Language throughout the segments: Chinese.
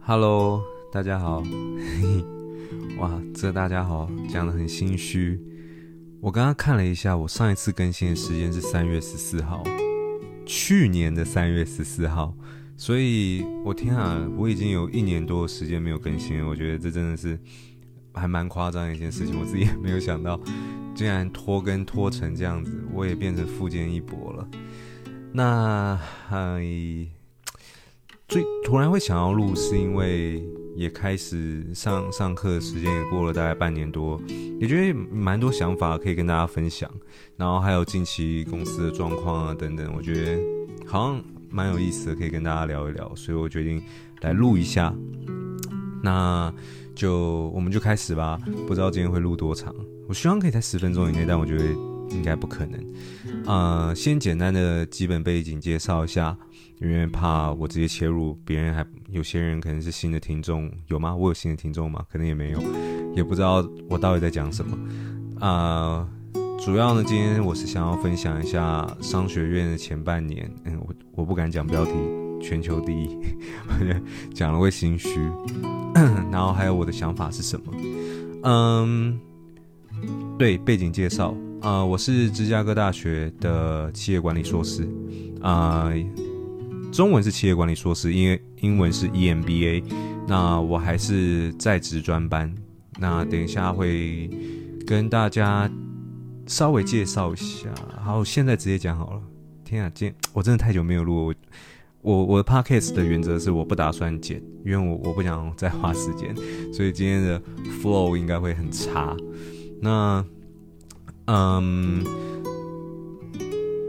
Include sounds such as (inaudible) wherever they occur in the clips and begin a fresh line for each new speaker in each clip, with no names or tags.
Hello，大家好。(laughs) 哇，这大家好讲得很心虚。我刚刚看了一下，我上一次更新的时间是三月十四号，去年的三月十四号。所以，我天啊，我已经有一年多的时间没有更新了。我觉得这真的是还蛮夸张的一件事情，我自己也没有想到，竟然拖更拖成这样子，我也变成富坚一博了。那嗨。最突然会想要录，是因为也开始上上课的时间也过了大概半年多，也觉得蛮多想法可以跟大家分享，然后还有近期公司的状况啊等等，我觉得好像蛮有意思的，可以跟大家聊一聊，所以我决定来录一下。那就我们就开始吧，不知道今天会录多长，我希望可以在十分钟以内，但我觉得应该不可能。呃，先简单的基本背景介绍一下。因为怕我直接切入，别人还有些人可能是新的听众，有吗？我有新的听众吗？可能也没有，也不知道我到底在讲什么。啊、主要呢，今天我是想要分享一下商学院的前半年。嗯，我我不敢讲标题，全球第一，(laughs) 讲了会心虚。(coughs) 然后还有我的想法是什么？嗯，对，背景介绍、呃，我是芝加哥大学的企业管理硕士啊。中文是企业管理硕士，因为英文是 EMBA。那我还是在职专班。那等一下会跟大家稍微介绍一下。好，现在直接讲好了。天啊，今我真的太久没有录我我我的 podcast 的原则是我不打算剪，因为我我不想再花时间，所以今天的 flow 应该会很差。那嗯。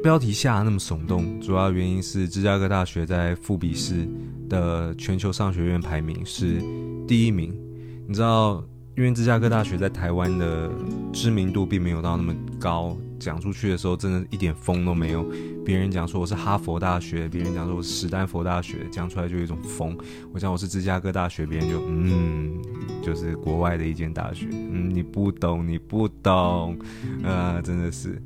标题下那么耸动，主要原因是芝加哥大学在富比士的全球商学院排名是第一名。你知道，因为芝加哥大学在台湾的知名度并没有到那么高，讲出去的时候真的一点风都没有。别人讲说我是哈佛大学，别人讲说我是史丹佛大学，讲出来就有一种风。我讲我是芝加哥大学，别人就嗯，就是国外的一间大学。嗯，你不懂，你不懂，呃，真的是。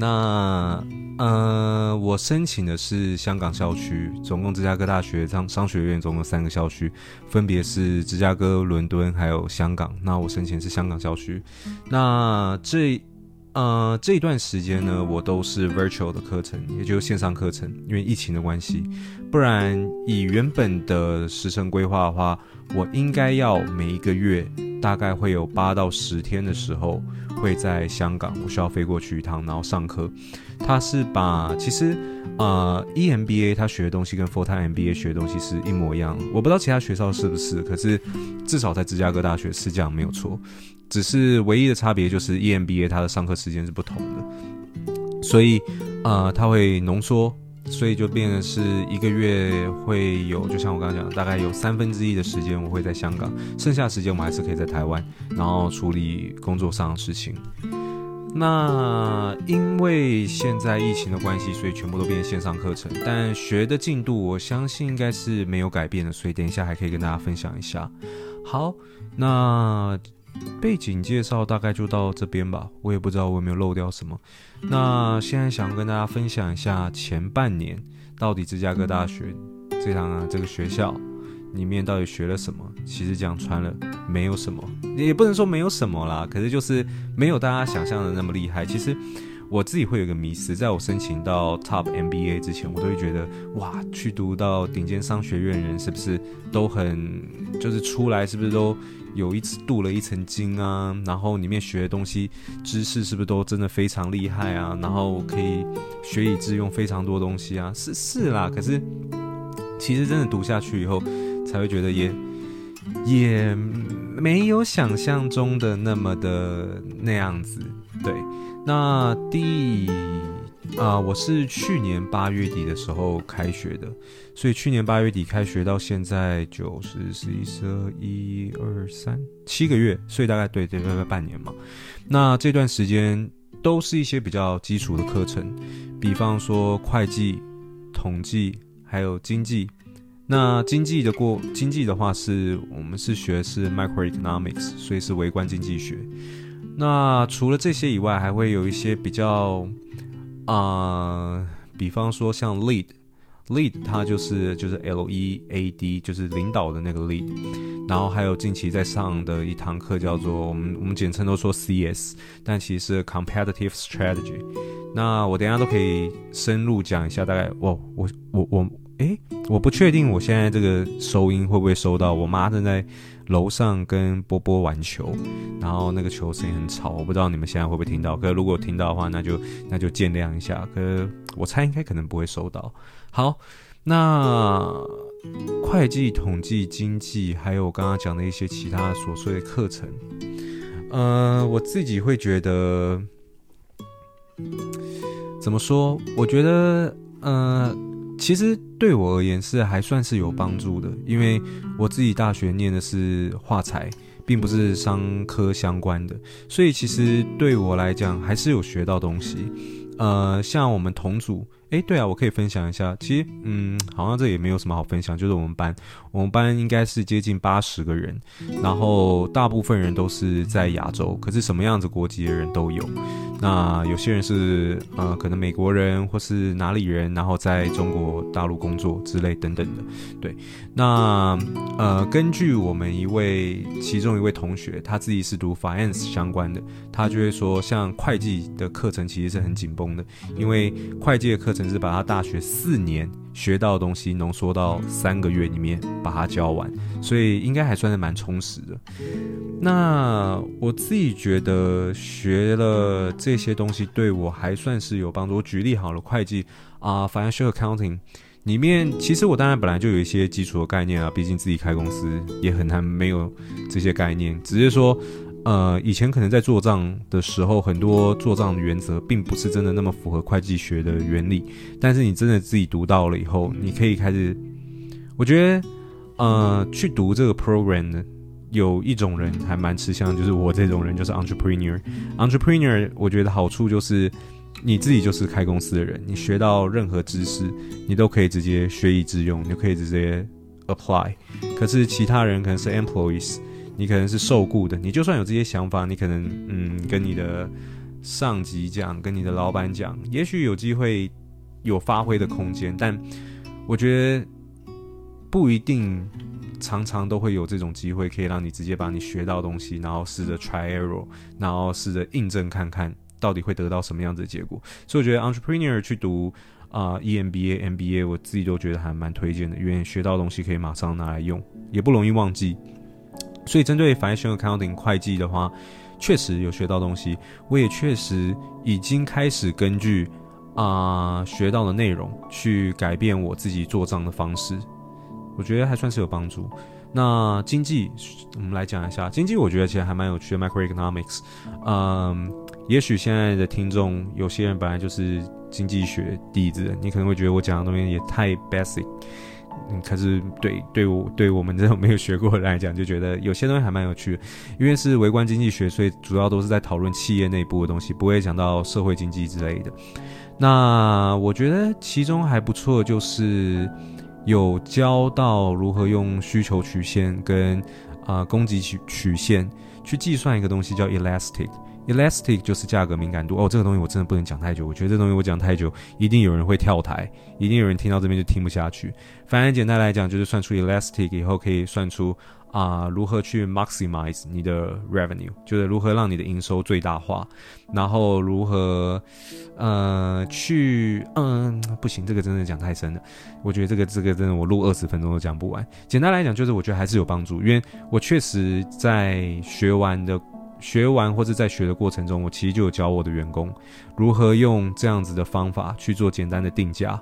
那呃，我申请的是香港校区，总共芝加哥大学商商学院总共三个校区，分别是芝加哥、伦敦还有香港。那我申请是香港校区。那这呃这一段时间呢，我都是 virtual 的课程，也就是线上课程，因为疫情的关系。不然以原本的时程规划的话，我应该要每一个月大概会有八到十天的时候。会在香港，我需要飞过去一趟，然后上课。他是把其实呃 EMBA 他学的东西跟 Full Time MBA 学的东西是一模一样。我不知道其他学校是不是，可是至少在芝加哥大学是这样没有错。只是唯一的差别就是 EMBA 它的上课时间是不同的，所以呃它会浓缩。所以就变成是一个月会有，就像我刚刚讲的，大概有三分之一的时间我会在香港，剩下时间我们还是可以在台湾，然后处理工作上的事情。那因为现在疫情的关系，所以全部都变成线上课程，但学的进度我相信应该是没有改变的，所以等一下还可以跟大家分享一下。好，那。背景介绍大概就到这边吧，我也不知道我有没有漏掉什么。那现在想跟大家分享一下前半年到底芝加哥大学这堂啊这个学校里面到底学了什么。其实讲穿了没有什么，也不能说没有什么啦，可是就是没有大家想象的那么厉害。其实我自己会有个迷思，在我申请到 Top MBA 之前，我都会觉得哇，去读到顶尖商学院人是不是都很就是出来是不是都。有一次镀了一层金啊，然后里面学的东西知识是不是都真的非常厉害啊？然后可以学以致用非常多东西啊，是是啦。可是其实真的读下去以后，才会觉得也也没有想象中的那么的那样子。对，那第。啊、我是去年八月底的时候开学的，所以去年八月底开学到现在九十、十一、十二、一、二、三七个月，所以大概对对对半年嘛。那这段时间都是一些比较基础的课程，比方说会计、统计还有经济。那经济的过经济的话是，我们是学是 microeconomics，所以是微观经济学。那除了这些以外，还会有一些比较。啊、比方说像 lead lead 它就是就是 L E A D，就是领导的那个 lead。然后还有近期在上的一堂课叫做我们我们简称都说 CS，但其实 Competitive Strategy。那我等下都可以深入讲一下，大概我我我我，诶，我不确定我现在这个收音会不会收到。我妈正在楼上跟波波玩球，然后那个球声很吵，我不知道你们现在会不会听到。可是如果听到的话，那就那就见谅一下。可是我猜应该可能不会收到。好，那会计、统计、经济，还有我刚刚讲的一些其他琐碎的课程，呃，我自己会觉得。怎么说？我觉得，呃，其实对我而言是还算是有帮助的，因为我自己大学念的是画材，并不是商科相关的，所以其实对我来讲还是有学到东西。呃，像我们同组。哎，对啊，我可以分享一下。其实，嗯，好像这也没有什么好分享。就是我们班，我们班应该是接近八十个人，然后大部分人都是在亚洲，可是什么样子国籍的人都有。那有些人是呃，可能美国人或是哪里人，然后在中国大陆工作之类等等的。对，那呃，根据我们一位其中一位同学，他自己是读 finance 相关的，他就会说，像会计的课程其实是很紧绷的，因为会计的课程。甚至把他大学四年学到的东西浓缩到三个月里面把它教完，所以应该还算是蛮充实的。那我自己觉得学了这些东西对我还算是有帮助。我举例好了，会计啊，financial accounting 里面，其实我当然本来就有一些基础的概念啊，毕竟自己开公司也很难没有这些概念，只是说。呃，以前可能在做账的时候，很多做账的原则并不是真的那么符合会计学的原理。但是你真的自己读到了以后，你可以开始。我觉得，呃，去读这个 program 呢，有一种人还蛮吃香，就是我这种人，就是 entrepreneur。entrepreneur，我觉得好处就是你自己就是开公司的人，你学到任何知识，你都可以直接学以致用，你就可以直接 apply。可是其他人可能是 employees。你可能是受雇的，你就算有这些想法，你可能嗯跟你的上级讲，跟你的老板讲，也许有机会有发挥的空间，但我觉得不一定常常都会有这种机会，可以让你直接把你学到东西，然后试着 try error，然后试着印证看看到底会得到什么样子的结果。所以我觉得 entrepreneur 去读啊、EMBA、MBA，我自己都觉得还蛮推荐的，因为学到东西可以马上拿来用，也不容易忘记。所以，针对 financial accounting 会计的话，确实有学到东西。我也确实已经开始根据啊、学到的内容去改变我自己做账的方式。我觉得还算是有帮助。那经济，我们来讲一下经济。我觉得其实还蛮有趣的，macroeconomics。嗯，也许现在的听众有些人本来就是经济学底子，你可能会觉得我讲的东西也太 basic。嗯，可是对对我对我们这种没有学过的来讲，就觉得有些东西还蛮有趣的，因为是微观经济学，所以主要都是在讨论企业内部的东西，不会讲到社会经济之类的。那我觉得其中还不错，就是有教到如何用需求曲线跟啊、供给曲曲线去计算一个东西，叫 elastic。Elastic 就是价格敏感度哦，这个东西我真的不能讲太久。我觉得这东西我讲太久，一定有人会跳台，一定有人听到这边就听不下去。反正简单来讲，就是算出 Elastic 以后，可以算出啊、如何去 maximize 你的 revenue，就是如何让你的营收最大化，然后如何呃去嗯不行，这个真的讲太深了。我觉得这个这个真的我录二十分钟都讲不完。简单来讲，就是我觉得还是有帮助，因为我确实在学完的。学完或者在学的过程中，我其实就有教我的员工如何用这样子的方法去做简单的定价。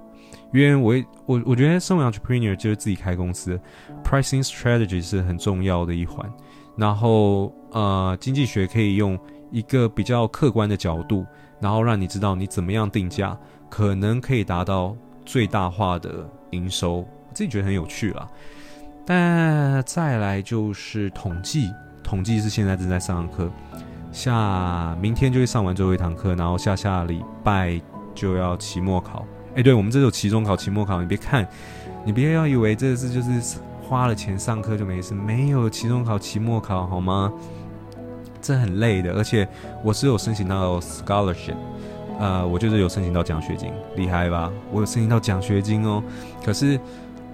因为我我我觉得身为 entrepreneur 就是自己开公司，pricing strategy 是很重要的一环。然后呃，经济学可以用一个比较客观的角度，然后让你知道你怎么样定价，可能可以达到最大化的营收。我自己觉得很有趣啦。但再来就是统计。统计是现在正在上课，下明天就会上完最后一堂课，然后下下礼拜就要期末考。哎，对，我们这有期中考、期末考，你别看，你别要以为这是就是花了钱上课就没事，没有期中考、期末考好吗？这很累的，而且我是有申请到 scholarship，呃，我就是有申请到奖学金，厉害吧？我有申请到奖学金哦。可是，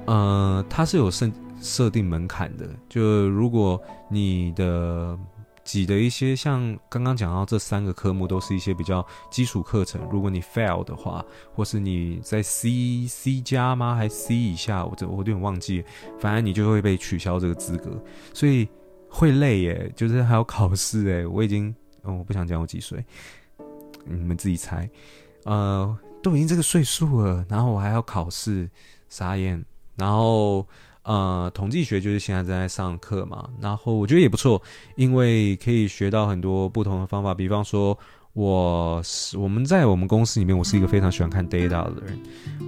呃，它是有申设定门槛的，就如果你的挤的一些像刚刚讲到这三个科目都是一些比较基础课程，如果你 fail 的话，或是你在 C C 加吗？还 C 以下？我这我有点忘记，反正你就会被取消这个资格，所以会累耶，就是还要考试哎。(laughs) 我已经，嗯，我不想讲我几岁，你们自己猜，呃，都已经这个岁数了，然后我还要考试，傻眼，然后。呃，统计学就是现在正在上课嘛，然后我觉得也不错，因为可以学到很多不同的方法。比方说，我是我们在我们公司里面，我是一个非常喜欢看 data 的人。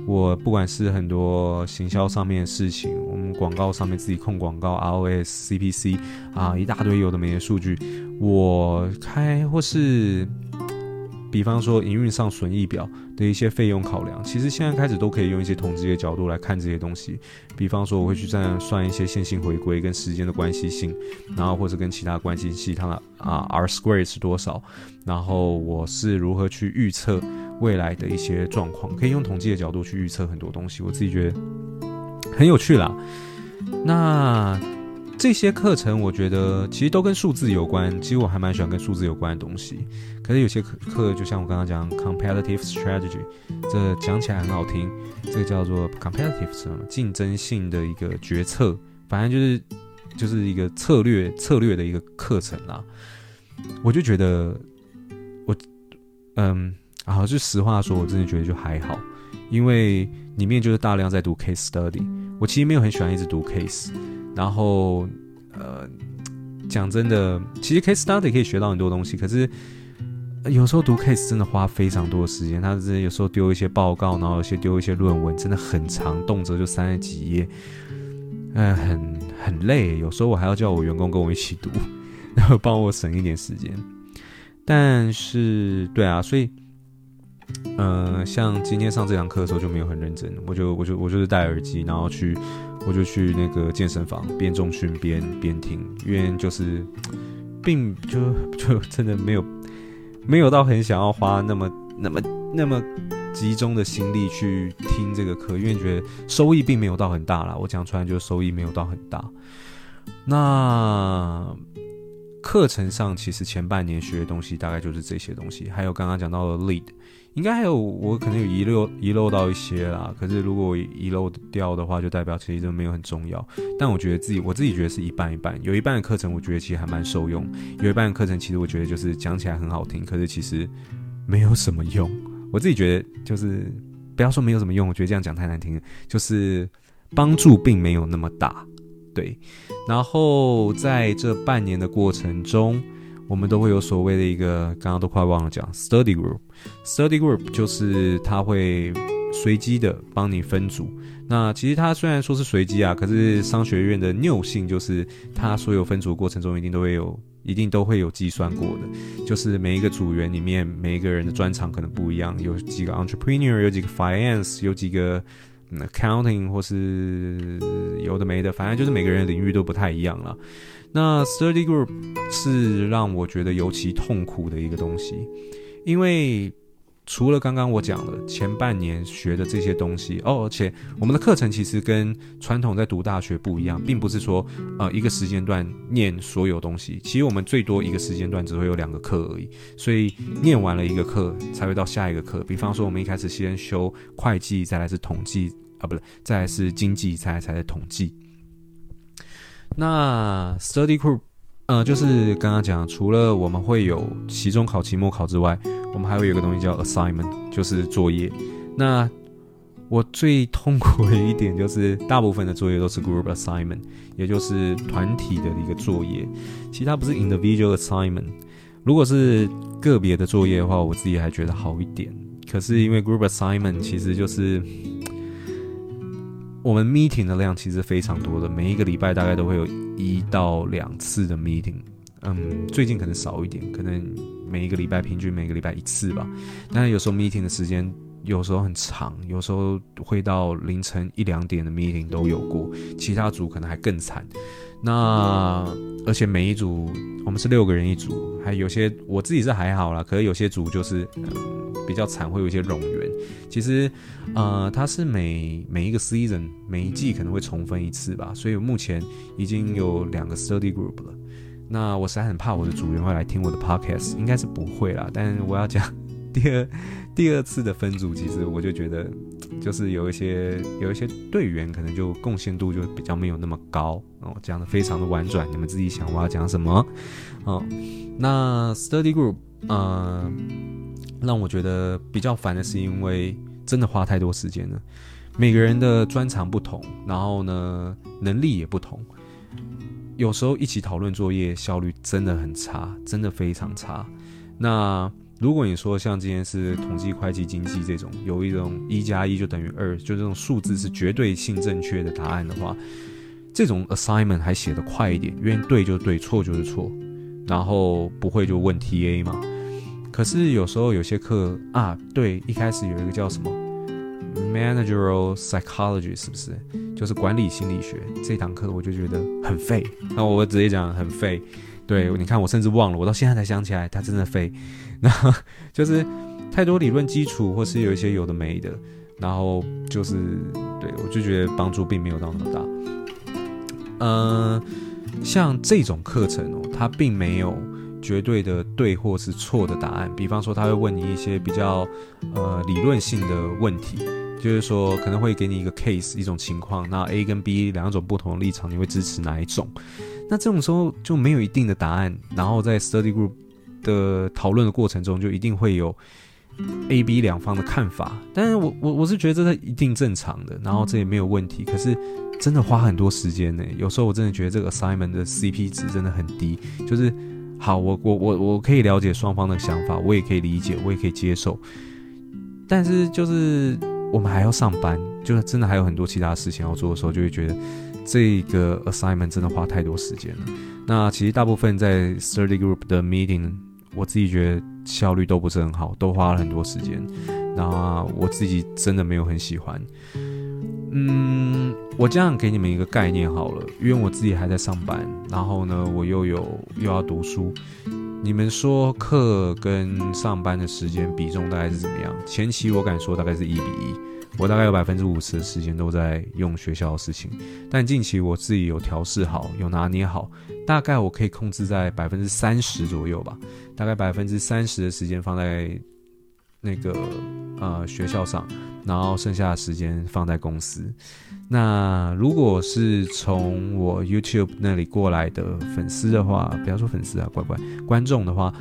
我不管是很多行销上面的事情，我们广告上面自己控广告，ROS、CPC 啊，一大堆有的没的数据，我开或是。比方说营运上损益表的一些费用考量，其实现在开始都可以用一些统计的角度来看这些东西。比方说，我会去这样算一些线性回归跟时间的关系性，然后或者跟其他关系系它的啊 R square 是多少，然后我是如何去预测未来的一些状况，可以用统计的角度去预测很多东西。我自己觉得很有趣啦。那。这些课程我觉得其实都跟数字有关，其实我还蛮喜欢跟数字有关的东西。可是有些课课，就像我刚刚讲 competitive strategy，这讲起来很好听，这个叫做 competitive 什么竞争性的一个决策，反正就是就是一个策略策略的一个课程啦。我就觉得我嗯，然后就实话说，我真的觉得就还好，因为里面就是大量在读 case study，我其实没有很喜欢一直读 case。然后，呃，讲真的，其实 case study 可以学到很多东西，可是有时候读 case 真的花非常多时间。他是有时候丢一些报告，然后有些丢一些论文，真的很长，动辄就三十几页，呃，很很累。有时候我还要叫我员工跟我一起读，(laughs) 然后帮我省一点时间。但是，对啊，所以，呃，像今天上这堂课的时候就没有很认真，我就我就我就是戴耳机，然后去。我就去那个健身房边重训边边听，因为就是，并就就真的没有没有到很想要花那么那么那么集中的心力去听这个课，因为觉得收益并没有到很大啦。我讲出来就收益没有到很大。那课程上其实前半年学的东西大概就是这些东西，还有刚刚讲到的 lead。应该还有，我可能有遗漏遗漏到一些啦。可是如果遗漏掉的话，就代表其实这没有很重要。但我觉得自己，我自己觉得是一半一半。有一半的课程，我觉得其实还蛮受用；有一半的课程，其实我觉得就是讲起来很好听，可是其实没有什么用。我自己觉得就是不要说没有什么用，我觉得这样讲太难听了，就是帮助并没有那么大。对，然后在这半年的过程中。我们都会有所谓的一个，刚刚都快忘了讲，study group。study group 就是它会随机的帮你分组。那其实它虽然说是随机啊，可是商学院的拗性就是它所有分组过程中一定都会有，一定都会有计算过的。就是每一个组员里面，每一个人的专长可能不一样，有几个 entrepreneur，有几个 finance，有几个 accounting，或是有的没的，反正就是每个人领域都不太一样了。那 study group 是让我觉得尤其痛苦的一个东西，因为除了刚刚我讲的前半年学的这些东西哦，而且我们的课程其实跟传统在读大学不一样，并不是说呃一个时间段念所有东西，其实我们最多一个时间段只会有两个课而已，所以念完了一个课才会到下一个课。比方说我们一开始先修会计，再来是统计啊，不对，再来是经济，再来才是统计。那 study group，呃，就是刚刚讲，除了我们会有期中考、期末考之外，我们还会有一个东西叫 assignment，就是作业。那我最痛苦的一点就是，大部分的作业都是 group assignment，也就是团体的一个作业，其他不是 individual assignment。如果是个别的作业的话，我自己还觉得好一点。可是因为 group assignment 其实就是。我们 meeting 的量其实非常多的，每一个礼拜大概都会有一到两次的 meeting。嗯，最近可能少一点，可能每一个礼拜平均每个礼拜一次吧。但有时候 meeting 的时间有时候很长，有时候会到凌晨一两点的 meeting 都有过。其他组可能还更惨。那而且每一组我们是六个人一组，还有些我自己是还好啦，可是有些组就是嗯比较惨，会有一些冗员。其实呃它是每每一个 season 每一季可能会重分一次吧，所以目前已经有两个 study group 了。那我实在很怕我的组员会来听我的 podcast，应该是不会啦。但我要讲 (laughs) 第二第二次的分组，其实我就觉得，就是有一些有一些队员可能就贡献度就比较没有那么高哦，讲的非常的婉转，你们自己想我要讲什么哦。那 study group，呃，让我觉得比较烦的是，因为真的花太多时间了，每个人的专长不同，然后呢，能力也不同。有时候一起讨论作业效率真的很差，真的非常差。那如果你说像今天是统计、会计、经济这种，有一种一加一就等于二，就这种数字是绝对性正确的答案的话，这种 assignment 还写得快一点，因为对就对，错就是错，然后不会就问 TA 嘛。可是有时候有些课啊，对，一开始有一个叫什么？Managerial Psychology 是不是就是管理心理学这堂课？我就觉得很废。那我直接讲很废。对，你看我甚至忘了，我到现在才想起来，它真的废。那就是太多理论基础，或是有一些有的没的，然后就是对我就觉得帮助并没有到那么大。嗯、像这种课程哦，它并没有。绝对的对或是错的答案，比方说他会问你一些比较呃理论性的问题，就是说可能会给你一个 case 一种情况，那 A 跟 B 两种不同的立场，你会支持哪一种？那这种时候就没有一定的答案，然后在 study group 的讨论的过程中，就一定会有 A、B 两方的看法。但是我我我是觉得这是一定正常的，然后这也没有问题。可是真的花很多时间呢，有时候我真的觉得这个 assignment 的 CP 值真的很低，就是。好，我我我我可以了解双方的想法，我也可以理解，我也可以接受。但是就是我们还要上班，就是真的还有很多其他事情要做的时候，就会觉得这个 assignment 真的花太多时间了。那其实大部分在 study group 的 meeting，我自己觉得效率都不是很好，都花了很多时间。那我自己真的没有很喜欢。嗯，我这样给你们一个概念好了，因为我自己还在上班，然后呢，我又有又要读书。你们说课跟上班的时间比重大概是怎么样？前期我敢说大概是一比一，我大概有百分之五十的时间都在用学校的事情，但近期我自己有调试好，有拿捏好，大概我可以控制在百分之三十左右吧，大概百分之三十的时间放在那个呃学校上。然后剩下的时间放在公司。那如果是从我 YouTube 那里过来的粉丝的话，不要说粉丝啊，乖乖，观众的话，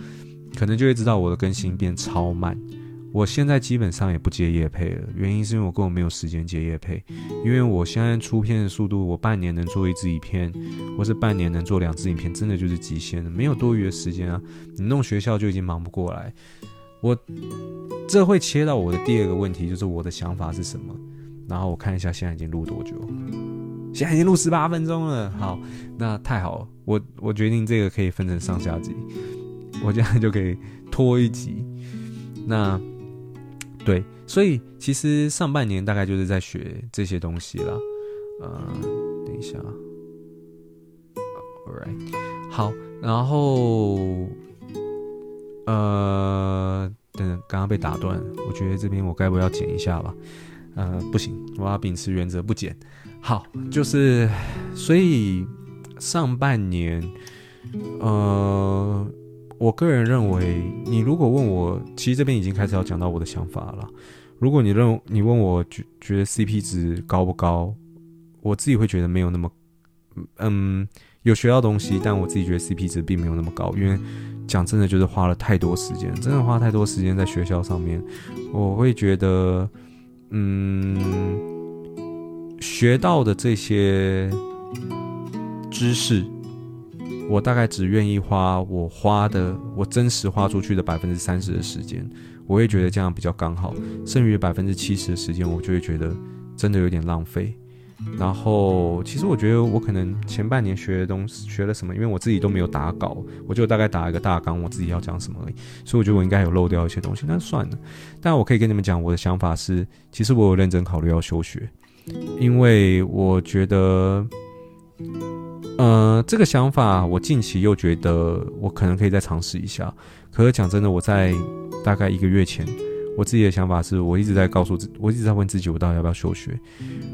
可能就会知道我的更新变超慢。我现在基本上也不接业配了，原因是因为我根本没有时间接业配。因为我现在出片的速度，我半年能做一支影片，或是半年能做两支影片，真的就是极限了，没有多余的时间啊。你弄学校就已经忙不过来。我这会切到我的第二个问题，就是我的想法是什么。然后我看一下现在已经录多久，现在已经录十八分钟了。好，那太好了，我我决定这个可以分成上下集，我这样就可以拖一集。那对，所以其实上半年大概就是在学这些东西了。呃，等一下，Alright，好，然后。呃，等等，刚刚被打断，我觉得这边我该不要剪一下吧？呃，不行，我要秉持原则不剪。好，就是，所以上半年，呃，我个人认为，你如果问我，其实这边已经开始要讲到我的想法了。如果你认，你问我觉觉得 CP 值高不高，我自己会觉得没有那么，嗯，有学到东西，但我自己觉得 CP 值并没有那么高，因为。讲真的，就是花了太多时间，真的花太多时间在学校上面。我会觉得，嗯，学到的这些知识，我大概只愿意花我花的，我真实花出去的百分之三十的时间，我会觉得这样比较刚好。剩余百分之七十的时间，我就会觉得真的有点浪费。然后，其实我觉得我可能前半年学的东西学了什么，因为我自己都没有打稿，我就大概打一个大纲，我自己要讲什么而已。所以我觉得我应该有漏掉一些东西，那算了。但我可以跟你们讲，我的想法是，其实我有认真考虑要休学，因为我觉得呃，这个想法我近期又觉得我可能可以再尝试一下。可是讲真的，我在大概一个月前，我自己的想法是我一直在告诉自，我一直在问自己，我到底要不要休学？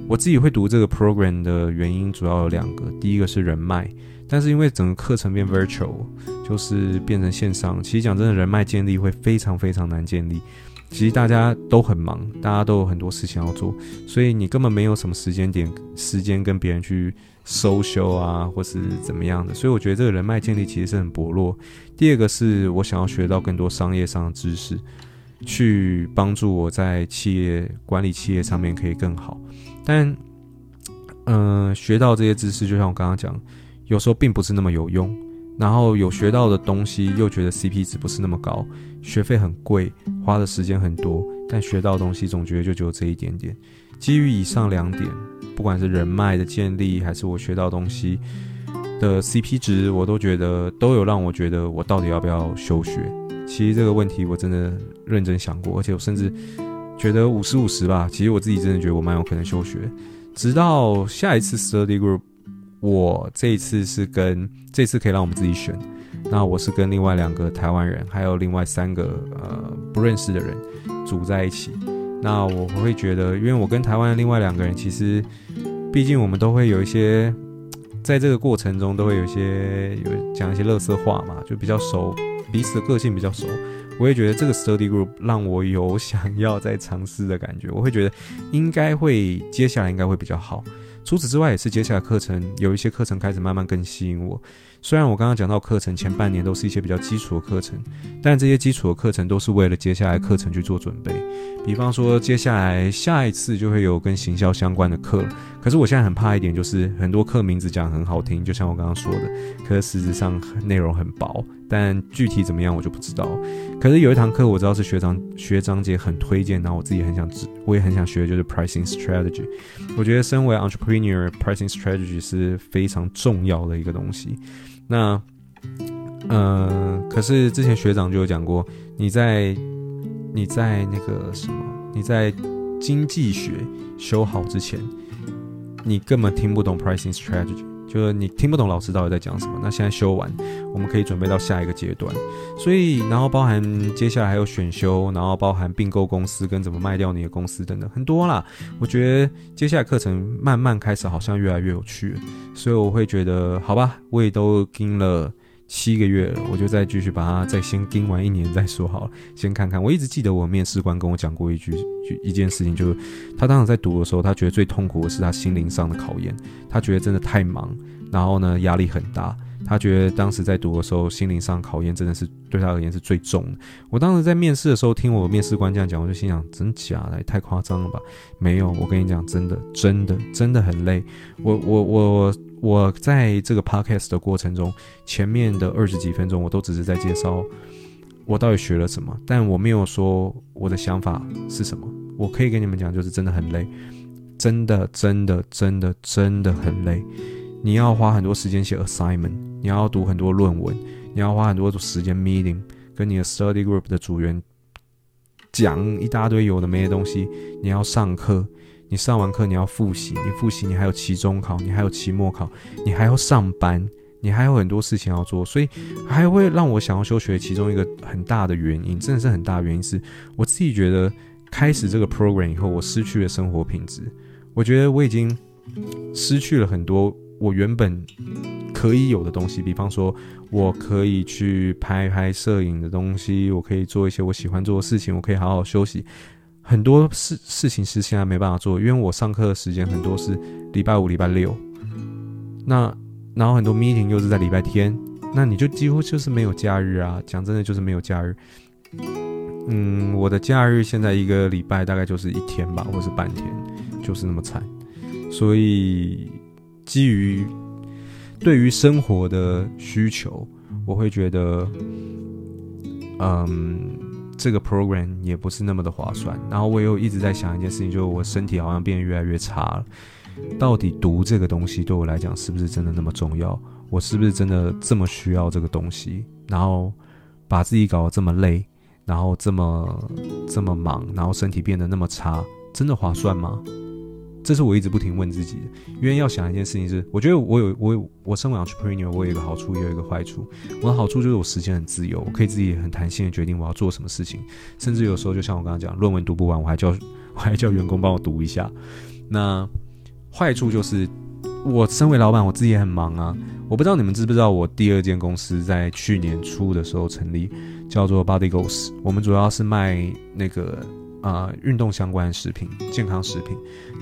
我自己会读这个 program 的原因主要有两个，第一个是人脉，但是因为整个课程变 virtual，就是变成线上，其实讲真的，人脉建立会非常非常难建立。其实大家都很忙，大家都有很多事情要做，所以你根本没有什么时间点时间跟别人去 social 啊，或是怎么样的。所以我觉得这个人脉建立其实是很薄弱。第二个是我想要学到更多商业上的知识，去帮助我在企业管理企业上面可以更好。但，嗯、学到这些知识，就像我刚刚讲，有时候并不是那么有用。然后有学到的东西，又觉得 CP 值不是那么高，学费很贵，花的时间很多，但学到的东西总觉得就只有这一点点。基于以上两点，不管是人脉的建立，还是我学到东西的 CP 值，我都觉得都有让我觉得我到底要不要休学。其实这个问题我真的认真想过，而且我甚至觉得五十五十吧。其实我自己真的觉得我蛮有可能休学，直到下一次 study group。我这一次是跟这次可以让我们自己选，那我是跟另外两个台湾人，还有另外三个呃不认识的人组在一起。那我会觉得，因为我跟台湾的另外两个人，其实毕竟我们都会有一些，在这个过程中都会有一些有讲一些乐色话嘛，就比较熟，彼此的个性比较熟。我也觉得这个 study group 让我有想要再尝试的感觉，我会觉得应该会接下来应该会比较好。除此之外，也是接下来课程有一些课程开始慢慢更吸引我。虽然我刚刚讲到课程前半年都是一些比较基础的课程，但这些基础的课程都是为了接下来课程去做准备。比方说，接下来下一次就会有跟行销相关的课。可是我现在很怕一点，就是很多课名字讲很好听，就像我刚刚说的，可是实质上内容很薄，但具体怎么样我就不知道。可是有一堂课我知道是学长学长姐很推荐，然后我自己很想知，我也很想学，就是 pricing strategy。我觉得身为 entrepreneur entrepreneur，pricing strategy 是非常重要的一个东西。那，呃，可是之前学长就有讲过，你在你在那个什么，你在经济学修好之前，你根本听不懂 pricing strategy，就是你听不懂老师到底在讲什么。那现在修完，我们可以准备到下一个阶段。所以，然后包含接下来还有选修，然后包含并购公司跟怎么卖掉你的公司等等，很多啦。我觉得接下来课程慢慢开始，好像越来越有趣。所以我会觉得，好吧，我也都盯了七个月了，我就再继续把它再先盯完一年再说好了，先看看。我一直记得我面试官跟我讲过一句，一件事情，就是他当时在读的时候，他觉得最痛苦的是他心灵上的考验，他觉得真的太忙，然后呢，压力很大。他觉得当时在读的时候，心灵上考验真的是对他而言是最重的。我当时在面试的时候，听我面试官这样讲，我就心想：真假的，太夸张了吧？没有，我跟你讲，真的，真的，真的很累。我我我我在这个 podcast 的过程中，前面的二十几分钟，我都只是在介绍我到底学了什么，但我没有说我的想法是什么。我可以跟你们讲，就是真的很累，真的，真的，真的，真的很累。你要花很多时间写 assignment，你要读很多论文，你要花很多时间 meeting，跟你的 study group 的组员讲一大堆有的没的东西。你要上课，你上完课你要复习，你复习你还有期中考，你还有期末考，你还要上班，你还有很多事情要做，所以还会让我想要休学。其中一个很大的原因，真的是很大的原因是，我自己觉得开始这个 program 以后，我失去了生活品质。我觉得我已经失去了很多。我原本可以有的东西，比方说，我可以去拍拍摄影的东西，我可以做一些我喜欢做的事情，我可以好好休息。很多事事情是现在没办法做，因为我上课的时间很多是礼拜五、礼拜六，那然后很多 meeting 又是在礼拜天，那你就几乎就是没有假日啊。讲真的，就是没有假日。嗯，我的假日现在一个礼拜大概就是一天吧，或是半天，就是那么惨，所以。基于对于生活的需求，我会觉得，嗯，这个 program 也不是那么的划算。然后我又一直在想一件事情，就是我身体好像变得越来越差了。到底读这个东西对我来讲是不是真的那么重要？我是不是真的这么需要这个东西？然后把自己搞得这么累，然后这么这么忙，然后身体变得那么差，真的划算吗？这是我一直不停问自己的，因为要想一件事情是，我觉得我有我有我身为 entrepreneur，我有一个好处，也有一个坏处。我的好处就是我时间很自由，我可以自己很弹性的决定我要做什么事情，甚至有时候就像我刚刚讲，论文读不完，我还叫 (laughs) 我还叫员工帮我读一下。那坏处就是，我身为老板，我自己也很忙啊。我不知道你们知不知道，我第二间公司在去年初的时候成立，叫做 Body Goals，我们主要是卖那个。啊，运动相关食品、健康食品，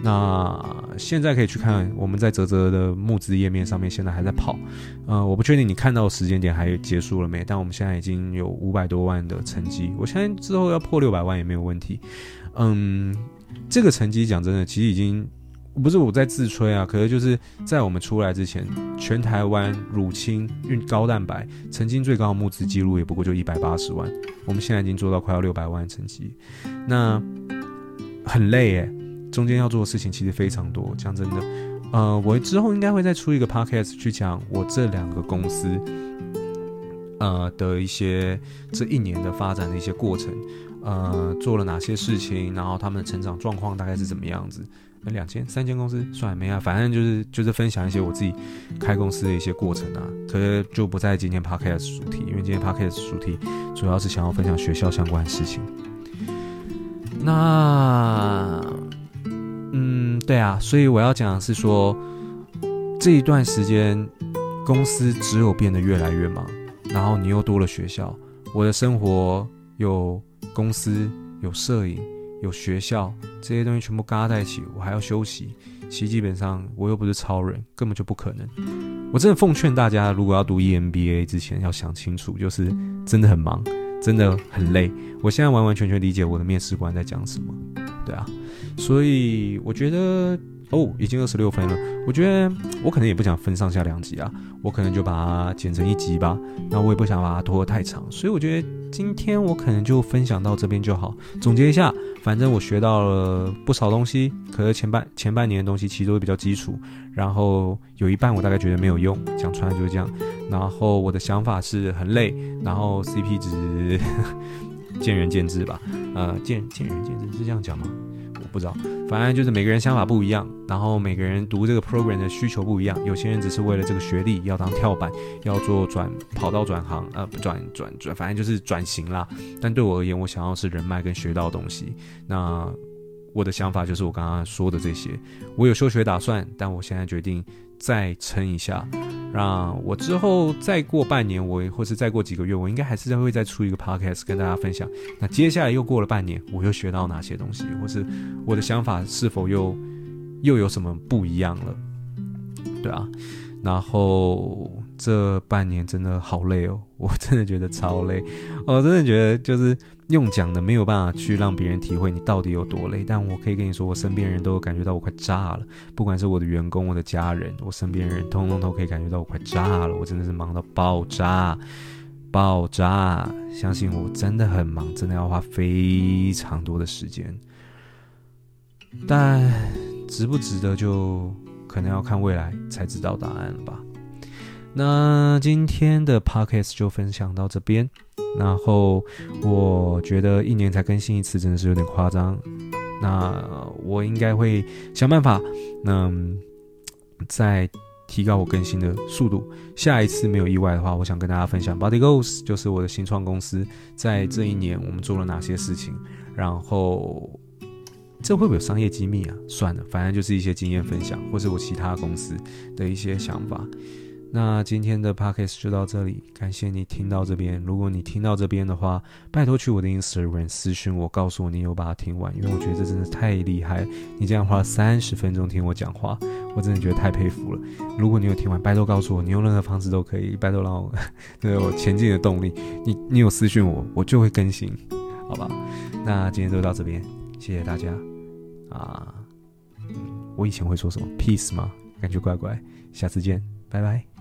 那现在可以去看我们在泽泽的募资页面上面，现在还在跑。呃，我不确定你看到时间点还结束了没，但我们现在已经有五百多万的成绩，我相信之后要破六百万也没有问题。嗯，这个成绩讲真的，其实已经。不是我在自吹啊，可是就是在我们出来之前，全台湾乳清运高蛋白曾经最高的募资记录也不过就一百八十万，我们现在已经做到快要六百万的成绩，那很累诶、中间要做的事情其实非常多。讲真的，呃，我之后应该会再出一个 podcast 去讲我这两个公司，呃的一些这一年的发展的一些过程，呃，做了哪些事情，然后他们的成长状况大概是怎么样子。那两间、三间公司算了没啊，反正就是就是分享一些我自己开公司的一些过程啊。可是就不在今天 podcast 主题，因为今天 podcast 主题主要是想要分享学校相关的事情。那，嗯，对啊，所以我要讲的是说，这一段时间公司只有变得越来越忙，然后你又多了学校，我的生活有公司有摄影。有学校这些东西全部嘎在一起，我还要休息。其实基本上我又不是超人，根本就不可能。我真的奉劝大家，如果要读 EMBA 之前要想清楚，就是真的很忙，真的很累。我现在完完全全理解我的面试官在讲什么，对啊。所以我觉得。哦，已经二十六分了。我觉得我可能也不想分上下两集啊，我可能就把它剪成一集吧。那我也不想把它拖得太长，所以我觉得今天我可能就分享到这边就好。总结一下，反正我学到了不少东西，可是前半前半年的东西其实都是比较基础，然后有一半我大概觉得没有用，讲穿了就是这样。然后我的想法是很累，然后 CP 值 (laughs) 见仁见智吧。呃，见见仁见智是这样讲吗？不知道，反正就是每个人想法不一样，然后每个人读这个 program 的需求不一样。有些人只是为了这个学历要当跳板，要做转跑道转行，呃，不转转转，反正就是转型啦。但对我而言，我想要是人脉跟学到东西。那我的想法就是我刚刚说的这些。我有休学打算，但我现在决定再撑一下。让我之后再过半年，我或是再过几个月，我应该还是会再出一个 podcast 跟大家分享。那接下来又过了半年，我又学到哪些东西，或是我的想法是否又又有什么不一样了？对啊，然后这半年真的好累哦，(laughs) 我真的觉得超累，我真的觉得就是。用讲的没有办法去让别人体会你到底有多累，但我可以跟你说，我身边人都有感觉到我快炸了，不管是我的员工、我的家人、我身边人，通通都可以感觉到我快炸了。我真的是忙到爆炸，爆炸！相信我，真的很忙，真的要花非常多的时间。但值不值得，就可能要看未来才知道答案了吧。那今天的 podcast 就分享到这边。然后我觉得一年才更新一次真的是有点夸张，那我应该会想办法，嗯，再提高我更新的速度。下一次没有意外的话，我想跟大家分享 Body Goals 就是我的新创公司，在这一年我们做了哪些事情。然后这会不会有商业机密啊？算了，反正就是一些经验分享，或是我其他公司的一些想法。那今天的 podcast 就到这里，感谢你听到这边。如果你听到这边的话，拜托去我的 Instagram 私讯我，告诉我你有把它听完，因为我觉得这真的太厉害。你这样花了三十分钟听我讲话，我真的觉得太佩服了。如果你有听完，拜托告诉我，你用任何方式都可以，拜托让我 (laughs) 对我前进的动力。你你有私讯我，我就会更新，好吧？那今天就到这边，谢谢大家啊！我以前会说什么 peace 吗？感觉怪怪，下次见，拜拜。